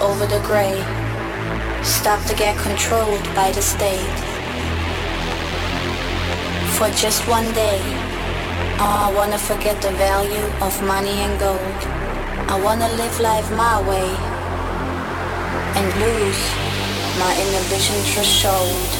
over the gray. Stop to get controlled by the state. For just one day, oh, I wanna forget the value of money and gold. I wanna live life my way and lose my inhibition threshold.